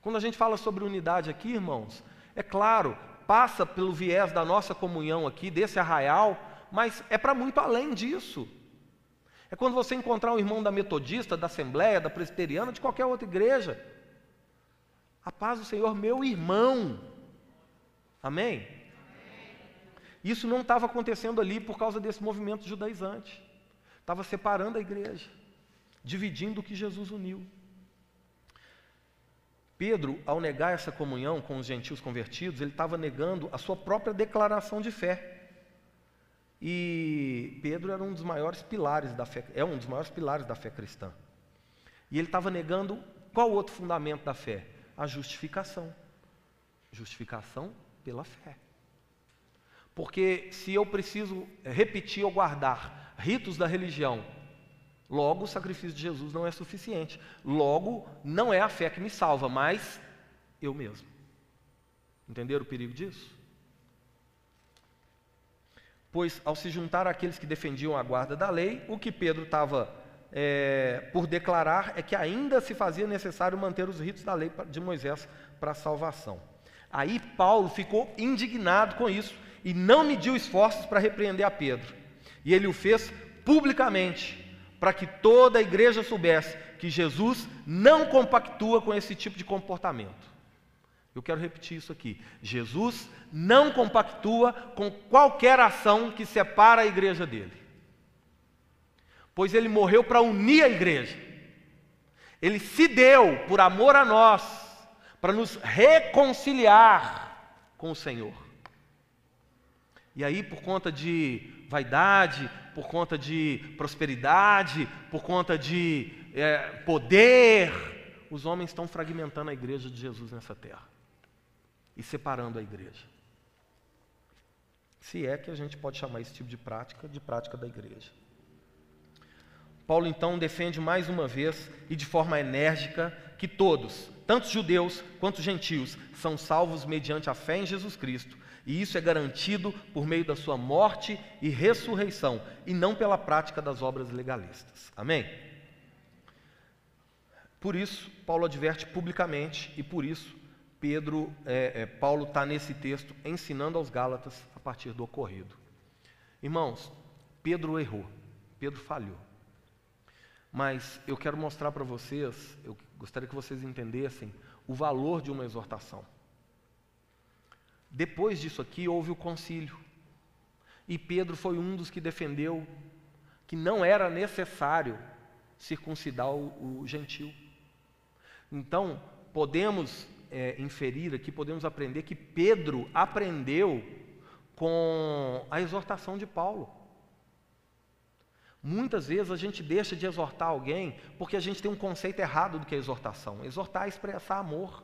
Quando a gente fala sobre unidade aqui, irmãos, é claro, passa pelo viés da nossa comunhão aqui, desse arraial, mas é para muito além disso. É quando você encontrar um irmão da metodista, da assembleia, da presbiteriana, de qualquer outra igreja. A paz do Senhor, meu irmão. Amém? Isso não estava acontecendo ali por causa desse movimento judaizante. Estava separando a igreja, dividindo o que Jesus uniu. Pedro, ao negar essa comunhão com os gentios convertidos, ele estava negando a sua própria declaração de fé. E Pedro era um dos maiores pilares da fé, é um dos maiores pilares da fé cristã. E ele estava negando qual outro fundamento da fé? A justificação. Justificação pela fé. Porque se eu preciso repetir ou guardar ritos da religião, logo o sacrifício de Jesus não é suficiente. Logo, não é a fé que me salva, mas eu mesmo. Entenderam o perigo disso? Pois, ao se juntar àqueles que defendiam a guarda da lei, o que Pedro estava é, por declarar é que ainda se fazia necessário manter os ritos da lei de Moisés para a salvação. Aí Paulo ficou indignado com isso e não mediu esforços para repreender a Pedro. E ele o fez publicamente, para que toda a igreja soubesse que Jesus não compactua com esse tipo de comportamento. Eu quero repetir isso aqui. Jesus não compactua com qualquer ação que separa a igreja dele. Pois ele morreu para unir a igreja. Ele se deu por amor a nós, para nos reconciliar com o Senhor. E aí, por conta de vaidade, por conta de prosperidade, por conta de é, poder, os homens estão fragmentando a igreja de Jesus nessa terra e separando a igreja. Se é que a gente pode chamar esse tipo de prática de prática da igreja. Paulo então defende mais uma vez e de forma enérgica que todos, tanto judeus quanto gentios, são salvos mediante a fé em Jesus Cristo, e isso é garantido por meio da sua morte e ressurreição, e não pela prática das obras legalistas. Amém? Por isso, Paulo adverte publicamente, e por isso Pedro, é, é, Paulo está nesse texto ensinando aos Gálatas a partir do ocorrido. Irmãos, Pedro errou, Pedro falhou. Mas eu quero mostrar para vocês, eu gostaria que vocês entendessem o valor de uma exortação. Depois disso aqui houve o concílio. E Pedro foi um dos que defendeu que não era necessário circuncidar o, o gentil. Então, podemos é, inferir aqui, podemos aprender que Pedro aprendeu com a exortação de Paulo. Muitas vezes a gente deixa de exortar alguém porque a gente tem um conceito errado do que é exortação. Exortar é expressar amor.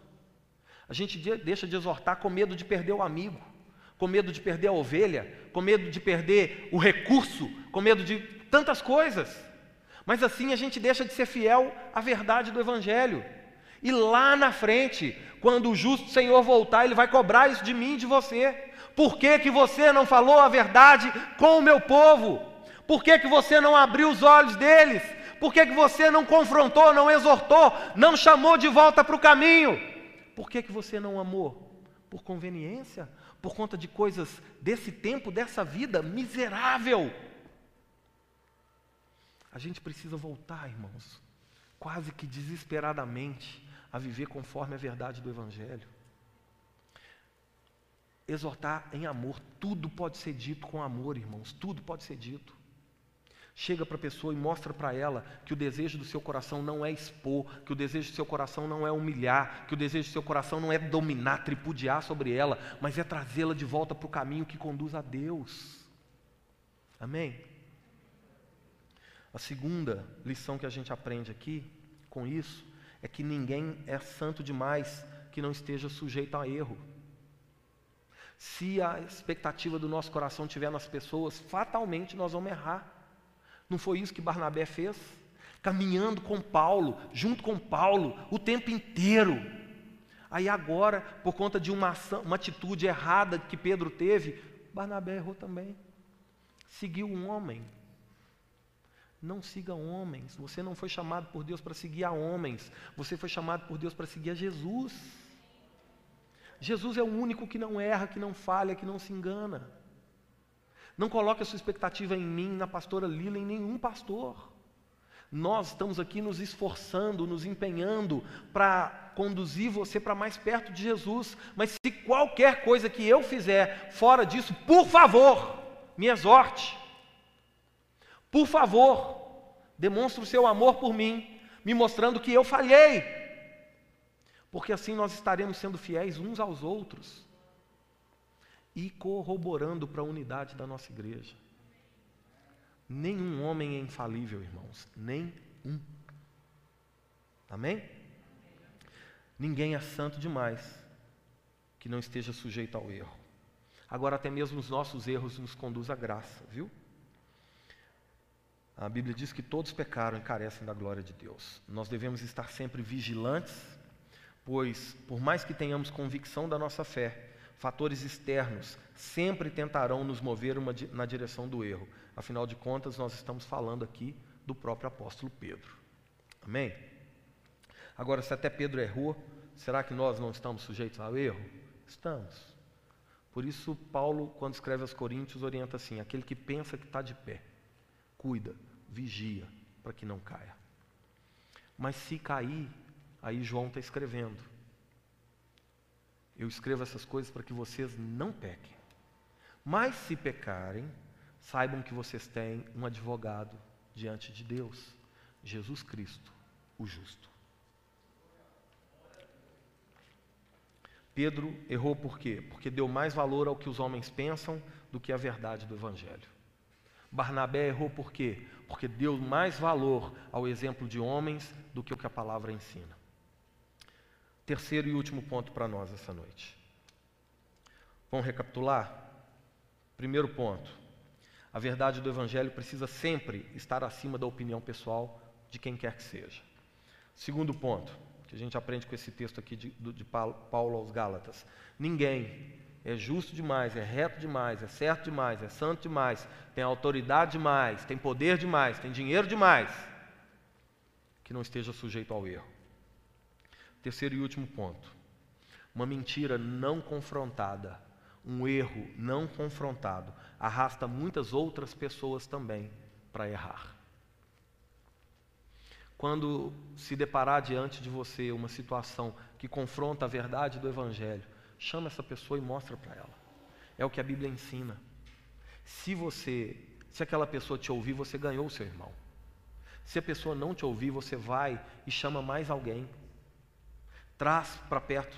A gente deixa de exortar com medo de perder o amigo, com medo de perder a ovelha, com medo de perder o recurso, com medo de tantas coisas. Mas assim a gente deixa de ser fiel à verdade do Evangelho. E lá na frente, quando o justo Senhor voltar, Ele vai cobrar isso de mim e de você. Por que, que você não falou a verdade com o meu povo? Por que, que você não abriu os olhos deles? Por que, que você não confrontou, não exortou, não chamou de volta para o caminho? Por que, que você não amou? Por conveniência? Por conta de coisas desse tempo, dessa vida miserável? A gente precisa voltar, irmãos, quase que desesperadamente, a viver conforme a verdade do Evangelho. Exortar em amor, tudo pode ser dito com amor, irmãos, tudo pode ser dito. Chega para a pessoa e mostra para ela que o desejo do seu coração não é expor, que o desejo do seu coração não é humilhar, que o desejo do seu coração não é dominar, tripudiar sobre ela, mas é trazê-la de volta para o caminho que conduz a Deus. Amém? A segunda lição que a gente aprende aqui com isso é que ninguém é santo demais que não esteja sujeito a erro. Se a expectativa do nosso coração estiver nas pessoas, fatalmente nós vamos errar. Não foi isso que Barnabé fez? Caminhando com Paulo, junto com Paulo, o tempo inteiro. Aí agora, por conta de uma, ação, uma atitude errada que Pedro teve, Barnabé errou também. Seguiu um homem, não siga homens. Você não foi chamado por Deus para seguir a homens. Você foi chamado por Deus para seguir a Jesus. Jesus é o único que não erra, que não falha, que não se engana. Não coloque a sua expectativa em mim, na pastora Lila, em nenhum pastor. Nós estamos aqui nos esforçando, nos empenhando para conduzir você para mais perto de Jesus. Mas se qualquer coisa que eu fizer fora disso, por favor, me exorte. Por favor, demonstre o seu amor por mim, me mostrando que eu falhei. Porque assim nós estaremos sendo fiéis uns aos outros e corroborando para a unidade da nossa igreja. Nenhum homem é infalível, irmãos, nem um. Amém? Ninguém é santo demais que não esteja sujeito ao erro. Agora, até mesmo os nossos erros nos conduz à graça, viu? A Bíblia diz que todos pecaram e carecem da glória de Deus. Nós devemos estar sempre vigilantes, pois, por mais que tenhamos convicção da nossa fé, fatores externos, sempre tentarão nos mover uma, na direção do erro. Afinal de contas, nós estamos falando aqui do próprio apóstolo Pedro. Amém? Agora, se até Pedro errou, será que nós não estamos sujeitos ao erro? Estamos. Por isso, Paulo, quando escreve aos Coríntios, orienta assim: aquele que pensa que está de pé, cuida, vigia, para que não caia. Mas se cair, aí João está escrevendo. Eu escrevo essas coisas para que vocês não pequem. Mas se pecarem, saibam que vocês têm um advogado diante de Deus, Jesus Cristo, o justo. Pedro errou por quê? Porque deu mais valor ao que os homens pensam do que à verdade do Evangelho. Barnabé errou por quê? Porque deu mais valor ao exemplo de homens do que o que a palavra ensina. Terceiro e último ponto para nós essa noite. Vamos recapitular? Primeiro ponto: a verdade do Evangelho precisa sempre estar acima da opinião pessoal de quem quer que seja. Segundo ponto: que a gente aprende com esse texto aqui de, de Paulo aos Gálatas. Ninguém é justo demais, é reto demais, é certo demais, é santo demais, tem autoridade demais, tem poder demais, tem dinheiro demais, que não esteja sujeito ao erro. Terceiro e último ponto. Uma mentira não confrontada, um erro não confrontado, arrasta muitas outras pessoas também para errar. Quando se deparar diante de você uma situação que confronta a verdade do Evangelho, chama essa pessoa e mostra para ela. É o que a Bíblia ensina. Se você, se aquela pessoa te ouvir, você ganhou o seu irmão. Se a pessoa não te ouvir, você vai e chama mais alguém. Traz para perto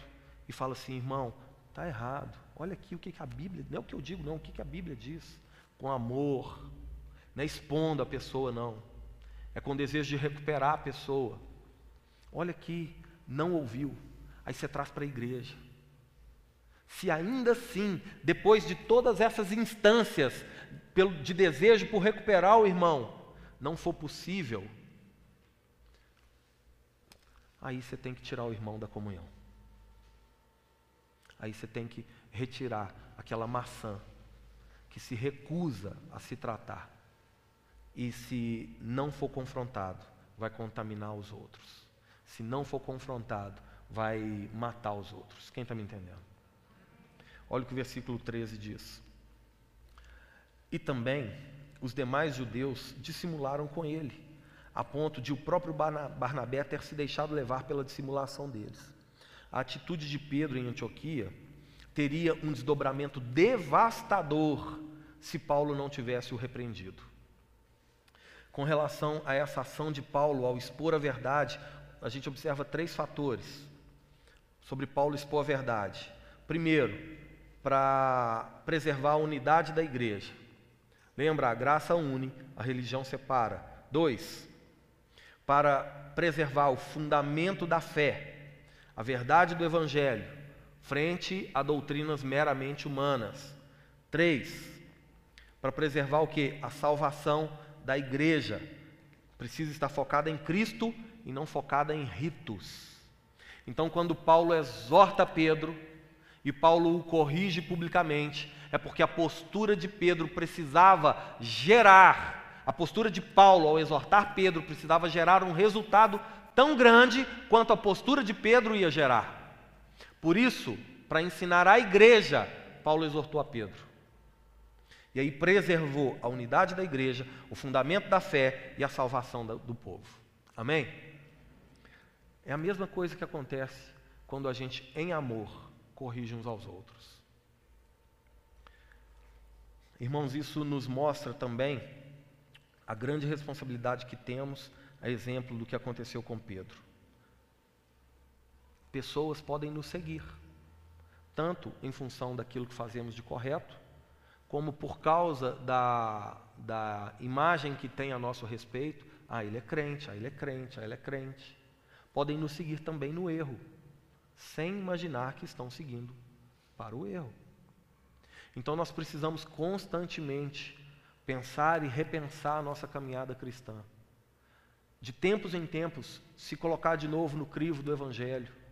e fala assim, irmão, está errado. Olha aqui o que, que a Bíblia, não é o que eu digo, não, o que, que a Bíblia diz. Com amor, não é expondo a pessoa, não é com desejo de recuperar a pessoa. Olha aqui, não ouviu. Aí você traz para a igreja. Se ainda assim, depois de todas essas instâncias de desejo por recuperar o irmão, não for possível, aí você tem que tirar o irmão da comunhão. Aí você tem que retirar aquela maçã que se recusa a se tratar e se não for confrontado, vai contaminar os outros. Se não for confrontado, vai matar os outros. Quem está me entendendo? Olha o que o versículo 13 diz. E também os demais judeus dissimularam com ele, a ponto de o próprio Barnabé ter se deixado levar pela dissimulação deles. A atitude de Pedro em Antioquia teria um desdobramento devastador se Paulo não tivesse o repreendido com relação a essa ação de Paulo ao expor a verdade, a gente observa três fatores sobre Paulo expor a verdade. Primeiro, para preservar a unidade da igreja. Lembra, a graça une, a religião separa. Dois, para preservar o fundamento da fé, a verdade do evangelho, frente a doutrinas meramente humanas. Três, para preservar o que? A salvação da igreja precisa estar focada em Cristo e não focada em ritos. Então, quando Paulo exorta Pedro e Paulo o corrige publicamente, é porque a postura de Pedro precisava gerar, a postura de Paulo ao exortar Pedro precisava gerar um resultado tão grande quanto a postura de Pedro ia gerar. Por isso, para ensinar a igreja, Paulo exortou a Pedro. E aí preservou a unidade da igreja, o fundamento da fé e a salvação do povo. Amém? É a mesma coisa que acontece quando a gente, em amor, corrige uns aos outros. Irmãos, isso nos mostra também a grande responsabilidade que temos, a exemplo do que aconteceu com Pedro. Pessoas podem nos seguir, tanto em função daquilo que fazemos de correto, como por causa da, da imagem que tem a nosso respeito, ah, ele é crente, ah, ele é crente, ah, ele é crente. Podem nos seguir também no erro, sem imaginar que estão seguindo para o erro. Então nós precisamos constantemente pensar e repensar a nossa caminhada cristã. De tempos em tempos, se colocar de novo no crivo do Evangelho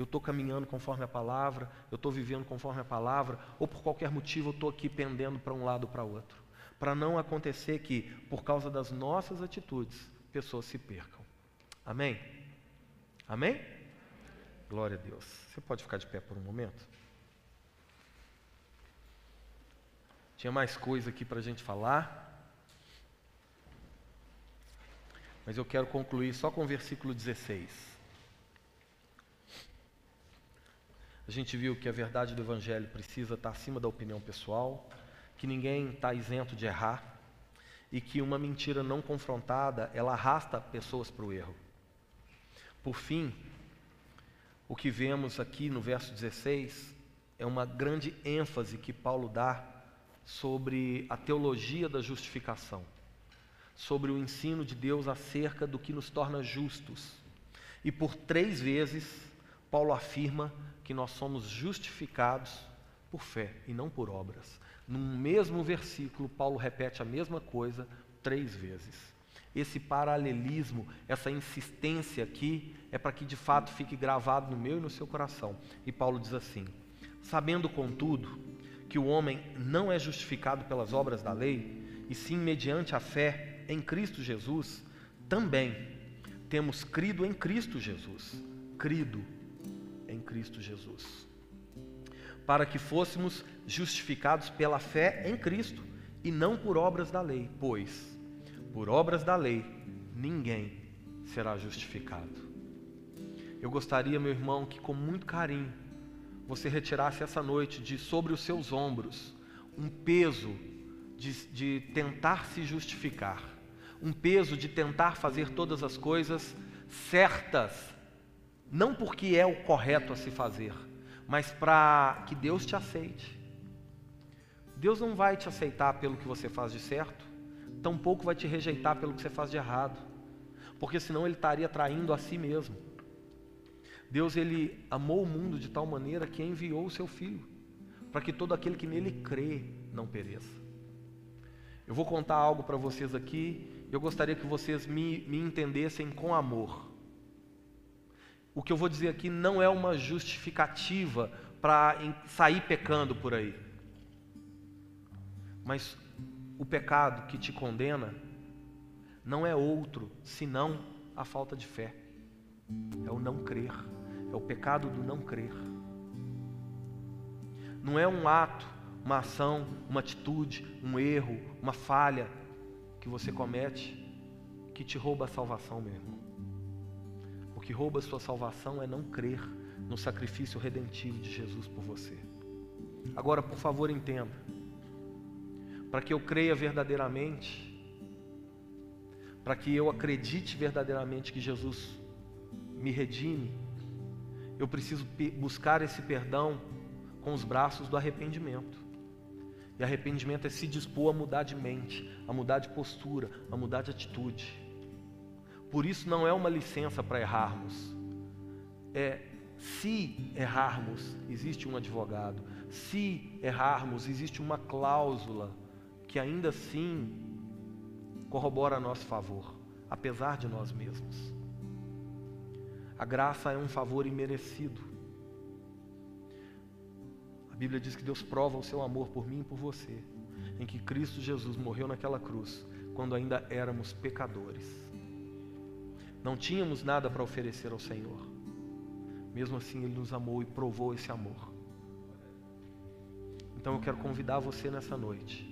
eu estou caminhando conforme a palavra, eu estou vivendo conforme a palavra, ou por qualquer motivo eu estou aqui pendendo para um lado ou para outro. Para não acontecer que, por causa das nossas atitudes, pessoas se percam. Amém? Amém? Glória a Deus. Você pode ficar de pé por um momento? Tinha mais coisa aqui para a gente falar. Mas eu quero concluir só com o versículo 16. A gente viu que a verdade do Evangelho precisa estar acima da opinião pessoal, que ninguém está isento de errar e que uma mentira não confrontada ela arrasta pessoas para o erro. Por fim, o que vemos aqui no verso 16 é uma grande ênfase que Paulo dá sobre a teologia da justificação, sobre o ensino de Deus acerca do que nos torna justos. E por três vezes, Paulo afirma que nós somos justificados por fé e não por obras. No mesmo versículo, Paulo repete a mesma coisa três vezes. Esse paralelismo, essa insistência aqui, é para que de fato fique gravado no meu e no seu coração. E Paulo diz assim: Sabendo, contudo, que o homem não é justificado pelas obras da lei, e sim mediante a fé em Cristo Jesus, também temos crido em Cristo Jesus. Crido em Cristo Jesus. Para que fôssemos justificados pela fé em Cristo e não por obras da lei, pois por obras da lei ninguém será justificado. Eu gostaria, meu irmão, que com muito carinho você retirasse essa noite de sobre os seus ombros um peso de, de tentar se justificar, um peso de tentar fazer todas as coisas certas não porque é o correto a se fazer, mas para que Deus te aceite. Deus não vai te aceitar pelo que você faz de certo, tampouco vai te rejeitar pelo que você faz de errado, porque senão ele estaria traindo a si mesmo. Deus ele amou o mundo de tal maneira que enviou o seu filho, para que todo aquele que nele crê não pereça. Eu vou contar algo para vocês aqui, eu gostaria que vocês me, me entendessem com amor. O que eu vou dizer aqui não é uma justificativa para sair pecando por aí. Mas o pecado que te condena não é outro senão a falta de fé. É o não crer. É o pecado do não crer. Não é um ato, uma ação, uma atitude, um erro, uma falha que você comete que te rouba a salvação, meu irmão que rouba a sua salvação é não crer no sacrifício redentivo de Jesus por você. Agora, por favor, entenda. Para que eu creia verdadeiramente, para que eu acredite verdadeiramente que Jesus me redime, eu preciso buscar esse perdão com os braços do arrependimento. E arrependimento é se dispor a mudar de mente, a mudar de postura, a mudar de atitude. Por isso não é uma licença para errarmos. É se errarmos, existe um advogado. Se errarmos, existe uma cláusula que ainda assim corrobora a nosso favor, apesar de nós mesmos. A graça é um favor imerecido. A Bíblia diz que Deus prova o seu amor por mim e por você, em que Cristo Jesus morreu naquela cruz, quando ainda éramos pecadores. Não tínhamos nada para oferecer ao Senhor. Mesmo assim, Ele nos amou e provou esse amor. Então eu quero convidar você nessa noite.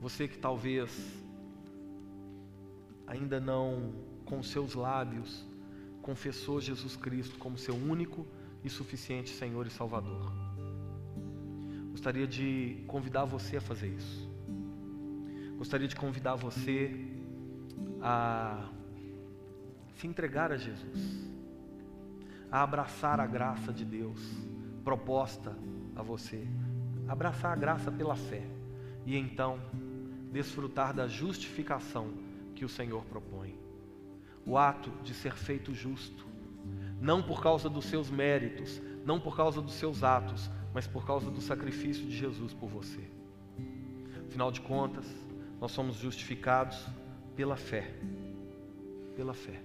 Você que talvez ainda não, com seus lábios, confessou Jesus Cristo como seu único e suficiente Senhor e Salvador. Gostaria de convidar você a fazer isso. Gostaria de convidar você a se entregar a Jesus, a abraçar a graça de Deus proposta a você, abraçar a graça pela fé e então desfrutar da justificação que o Senhor propõe. O ato de ser feito justo, não por causa dos seus méritos, não por causa dos seus atos, mas por causa do sacrifício de Jesus por você. Afinal de contas, nós somos justificados pela fé. Pela fé.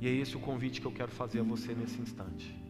E é esse o convite que eu quero fazer a você nesse instante.